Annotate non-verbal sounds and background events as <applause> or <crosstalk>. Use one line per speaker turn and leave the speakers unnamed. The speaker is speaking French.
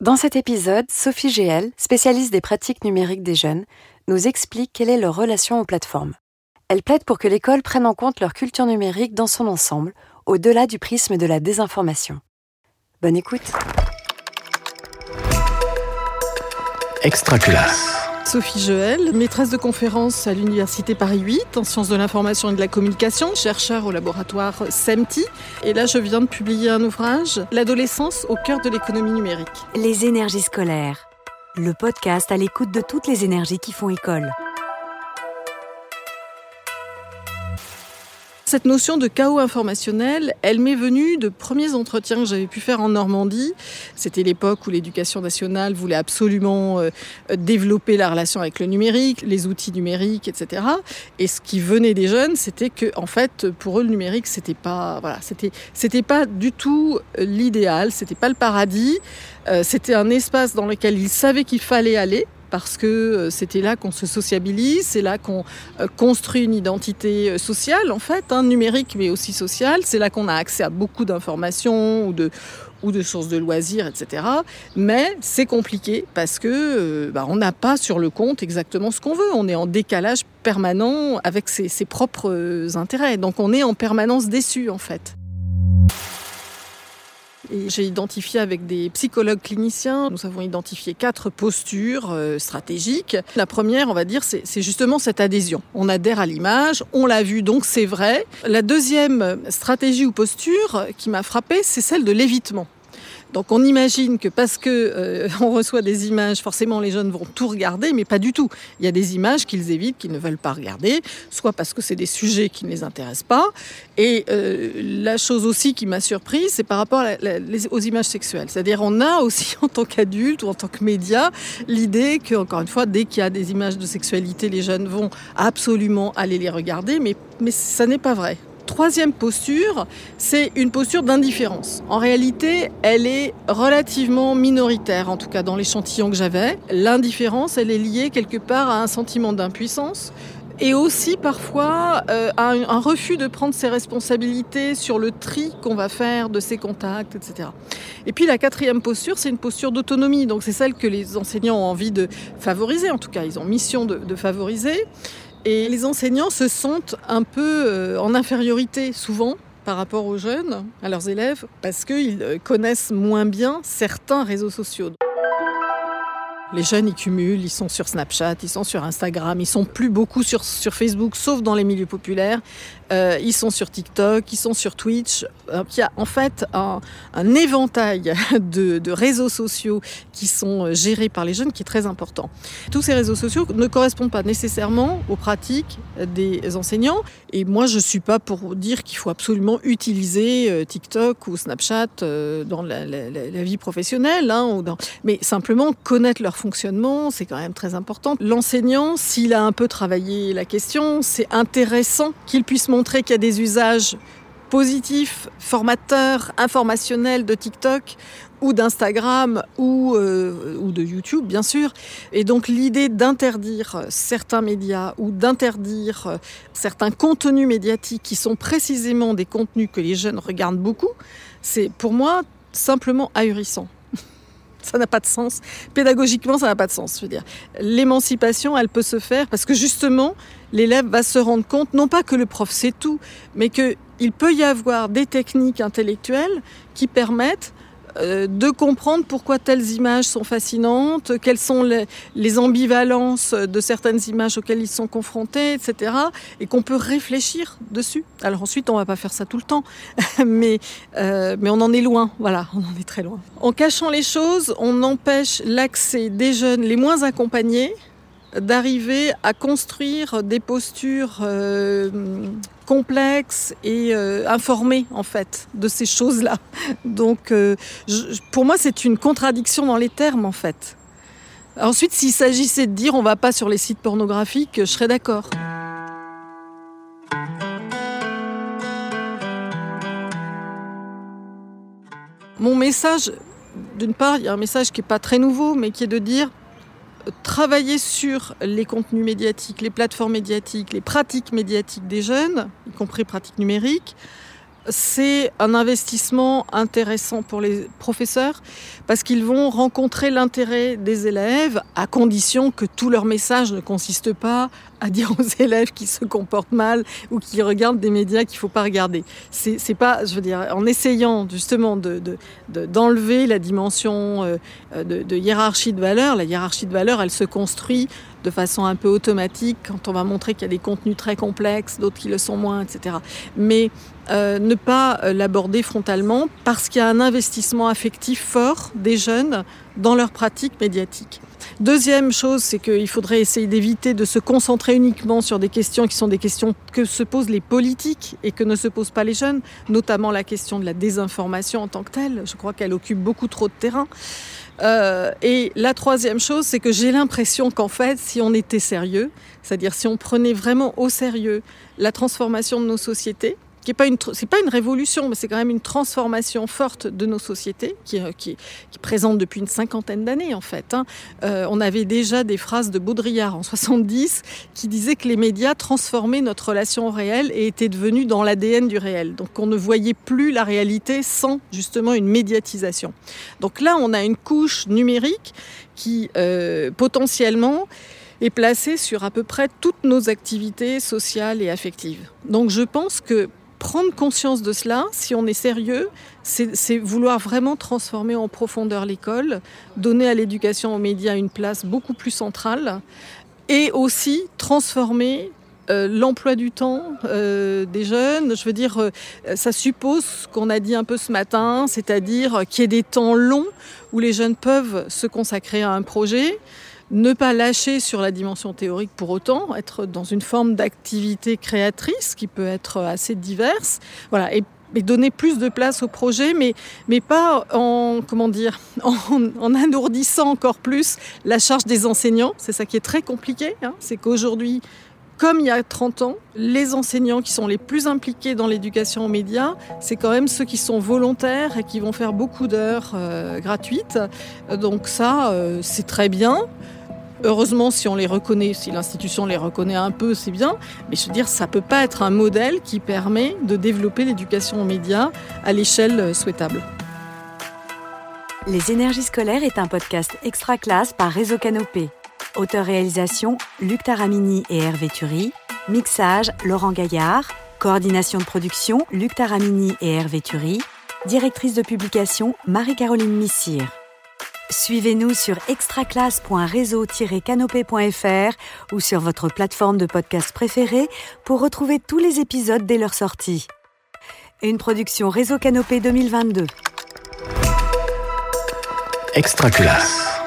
Dans cet épisode, Sophie GL, spécialiste des pratiques numériques des jeunes, nous explique quelle est leur relation aux plateformes. Elle plaide pour que l'école prenne en compte leur culture numérique dans son ensemble, au-delà du prisme de la désinformation. Bonne écoute.
Extra classe.
Sophie Joël, maîtresse de conférence à l'Université Paris 8 en sciences de l'information et de la communication, chercheur au laboratoire SEMTI. Et là, je viens de publier un ouvrage, L'adolescence au cœur de l'économie numérique.
Les énergies scolaires. Le podcast à l'écoute de toutes les énergies qui font école.
Cette notion de chaos informationnel, elle m'est venue de premiers entretiens que j'avais pu faire en Normandie. C'était l'époque où l'éducation nationale voulait absolument euh, développer la relation avec le numérique, les outils numériques, etc. Et ce qui venait des jeunes, c'était que, en fait, pour eux, le numérique, c'était pas, voilà, c'était, c'était pas du tout euh, l'idéal, c'était pas le paradis. Euh, c'était un espace dans lequel ils savaient qu'il fallait aller, parce que euh, c'était là qu'on se sociabilise, c'est là qu'on euh, construit une identité euh, sociale en fait, hein, numérique mais aussi sociale, c'est là qu'on a accès à beaucoup d'informations ou de, ou de sources de loisirs, etc. Mais c'est compliqué parce que bah, on n'a pas sur le compte exactement ce qu'on veut. On est en décalage permanent avec ses, ses propres intérêts. Donc on est en permanence déçu en fait. J'ai identifié avec des psychologues cliniciens, nous avons identifié quatre postures euh, stratégiques. La première, on va dire, c'est justement cette adhésion. On adhère à l'image, on l'a vu, donc c'est vrai. La deuxième stratégie ou posture qui m'a frappée, c'est celle de l'évitement. Donc on imagine que parce que euh, <laughs> reçoit des images, forcément les jeunes vont tout regarder, mais pas du tout. Il y a des images qu'ils évitent, qu'ils ne veulent pas regarder, soit parce que c'est des sujets qui ne les intéressent pas. Et euh, la chose aussi qui m'a surprise, c'est par rapport aux images sexuelles. C'est-à-dire on a aussi <laughs> en tant qu'adulte ou en tant que média l'idée que, encore une fois, dès qu'il y a des images de sexualité, les jeunes vont absolument aller les regarder, mais, mais ça n'est pas vrai troisième posture, c'est une posture d'indifférence. En réalité, elle est relativement minoritaire, en tout cas dans l'échantillon que j'avais. L'indifférence, elle est liée quelque part à un sentiment d'impuissance, et aussi parfois euh, un, refus de prendre ses responsabilités sur le tri qu'on va faire de ses contacts, etc. Et puis la quatrième posture, c'est une posture d'autonomie. Donc c'est celle que les enseignants ont envie de favoriser, en tout cas ils ont mission de favoriser. Et les enseignants se sentent un peu euh, en infériorité souvent par rapport aux jeunes, à leurs élèves, parce qu'ils euh, connaissent moins bien certains réseaux sociaux. Les jeunes, ils cumulent, ils sont sur Snapchat, ils sont sur Instagram, ils sont plus beaucoup sur, sur Facebook, sauf dans les milieux populaires. Euh, ils sont sur TikTok, ils sont sur Twitch. Euh, il y a en fait un, un éventail <laughs> de, de, réseaux sociaux qui sont euh, gérés par les jeunes qui est très important. Tous ces réseaux sociaux ne correspondent pas nécessairement aux pratiques des enseignants. Et moi, je ne suis pas pour dire qu'il faut absolument utiliser TikTok ou Snapchat dans la, vie professionnelle, hein, ou dans... mais simplement connaître leur fonctionnement, c'est quand même très important. L'enseignant, s'il a un peu travaillé la question, c'est intéressant qu'il puisse montrer qu'il y a des usages positifs, formateurs, informationnels de TikTok ou d'Instagram ou, euh, ou de YouTube, bien sûr. Et donc l'idée d'interdire certains médias ou d'interdire certains contenus médiatiques qui sont précisément des contenus que les jeunes regardent beaucoup, c'est pour moi simplement ahurissant ça n'a pas de sens. Pédagogiquement, ça n'a pas de sens. Je veux dire, l'émancipation, elle peut se faire parce que justement, l'élève va se rendre compte, non pas que le prof sait tout, mais qu'il peut y avoir des techniques intellectuelles qui permettent de comprendre pourquoi telles images sont fascinantes, quelles sont les, les, ambivalences de certaines images auxquelles ils sont confrontés, etc. Et qu'on peut réfléchir dessus. Alors ensuite, on ne va pas faire ça tout le temps, <laughs> mais, euh, mais on en est loin, voilà, on en est très loin. En cachant les choses, on empêche l'accès des jeunes les moins accompagnés d'arriver à construire des postures euh, complexes et euh, informées en fait de ces choses-là. Donc euh, pour moi c'est une contradiction dans les termes en fait. Ensuite s'il s'agissait de dire on va pas sur les sites pornographiques, je serais d'accord. Mon message, d'une part, il y a un message qui n'est pas très nouveau, mais qui est de dire travailler sur les contenus médiatiques, les plateformes médiatiques, les pratiques médiatiques des jeunes, y compris pratiques numériques, c'est un investissement intéressant pour les professeurs parce qu'ils vont rencontrer l'intérêt des élèves à condition que tout leur message ne consiste pas à dire aux <laughs> élèves qui se comportent mal ou qui regardent des médias qu'il ne faut pas regarder. C'est pas, je veux dire, en essayant justement d'enlever de, de, la dimension euh, de, de hiérarchie de valeurs, la hiérarchie de valeurs, elle se construit de façon un peu automatique quand on va montrer qu'il y a des contenus très complexes, d'autres qui le sont moins, etc. Mais euh, ne pas euh, l'aborder frontalement parce qu'il y a un investissement affectif fort des jeunes dans leur pratique médiatique. Deuxième chose, c'est qu'il faudrait essayer d'éviter de se concentrer uniquement sur des questions qui sont des questions que se posent les politiques et que ne se posent pas les jeunes, notamment la question de la désinformation en tant que telle. Je crois qu'elle occupe beaucoup trop de terrain. Euh, et la troisième chose, c'est que j'ai l'impression qu'en fait, si on était sérieux, c'est-à-dire si on prenait vraiment au sérieux la transformation de nos sociétés, qui n'est pas une, révolution, mais c'est quand même une transformation forte de nos sociétés, qui, euh, qui, qui présente depuis une cinquantaine d'années en fait. Hein. Euh, on avait déjà des phrases de Baudrillard en 70 qui disaient que les médias transformaient notre relation au réel et étaient devenus dans l'ADN du réel. Donc on ne voyait plus la réalité sans justement une médiatisation. Donc là, on a une couche numérique qui euh, potentiellement est placée sur à peu près toutes nos activités sociales et affectives. Donc je pense que prendre conscience de cela, si on est sérieux, c'est vouloir vraiment transformer en profondeur l'école, donner à l'éducation aux médias une place beaucoup plus centrale et aussi transformer euh, l'emploi du temps euh, des jeunes. Je veux dire, euh, ça suppose ce qu'on a dit un peu ce matin, c'est-à-dire qu'il y ait des temps longs où les jeunes peuvent se consacrer à un projet, ne pas lâcher sur la dimension théorique pour autant, être dans une forme d'activité créatrice qui peut être assez diverse, voilà, et, donner plus de place au projet, mais, mais pas en, comment dire, <laughs> en, en alourdissant encore plus la charge des enseignants. C'est ça qui est très compliqué, hein. c'est qu'aujourd'hui, comme il y a 30 ans, les enseignants qui sont les plus impliqués dans l'éducation aux médias, c'est quand même ceux qui sont volontaires et qui vont faire beaucoup d'heures euh, gratuites. Donc ça, euh, c'est très bien. Heureusement, si on les reconnaît, si l'institution les reconnaît un peu, c'est bien. Mais je veux dire, ça peut pas être un modèle qui permet de développer l'éducation aux médias à l'échelle souhaitable.
Les énergies scolaires est un podcast extra classe par Réseau Canopé. Auteur-réalisation Luc Taramini et Hervé Thury. Mixage Laurent Gaillard. Coordination de production Luc Taramini et Hervé Thury. Directrice de publication Marie-Caroline Missire. Suivez-nous sur extraclasse.réseau-canopé.fr ou sur votre plateforme de podcast préférée pour retrouver tous les épisodes dès leur sortie. Une production Réseau Canopé 2022.
Extraclasse.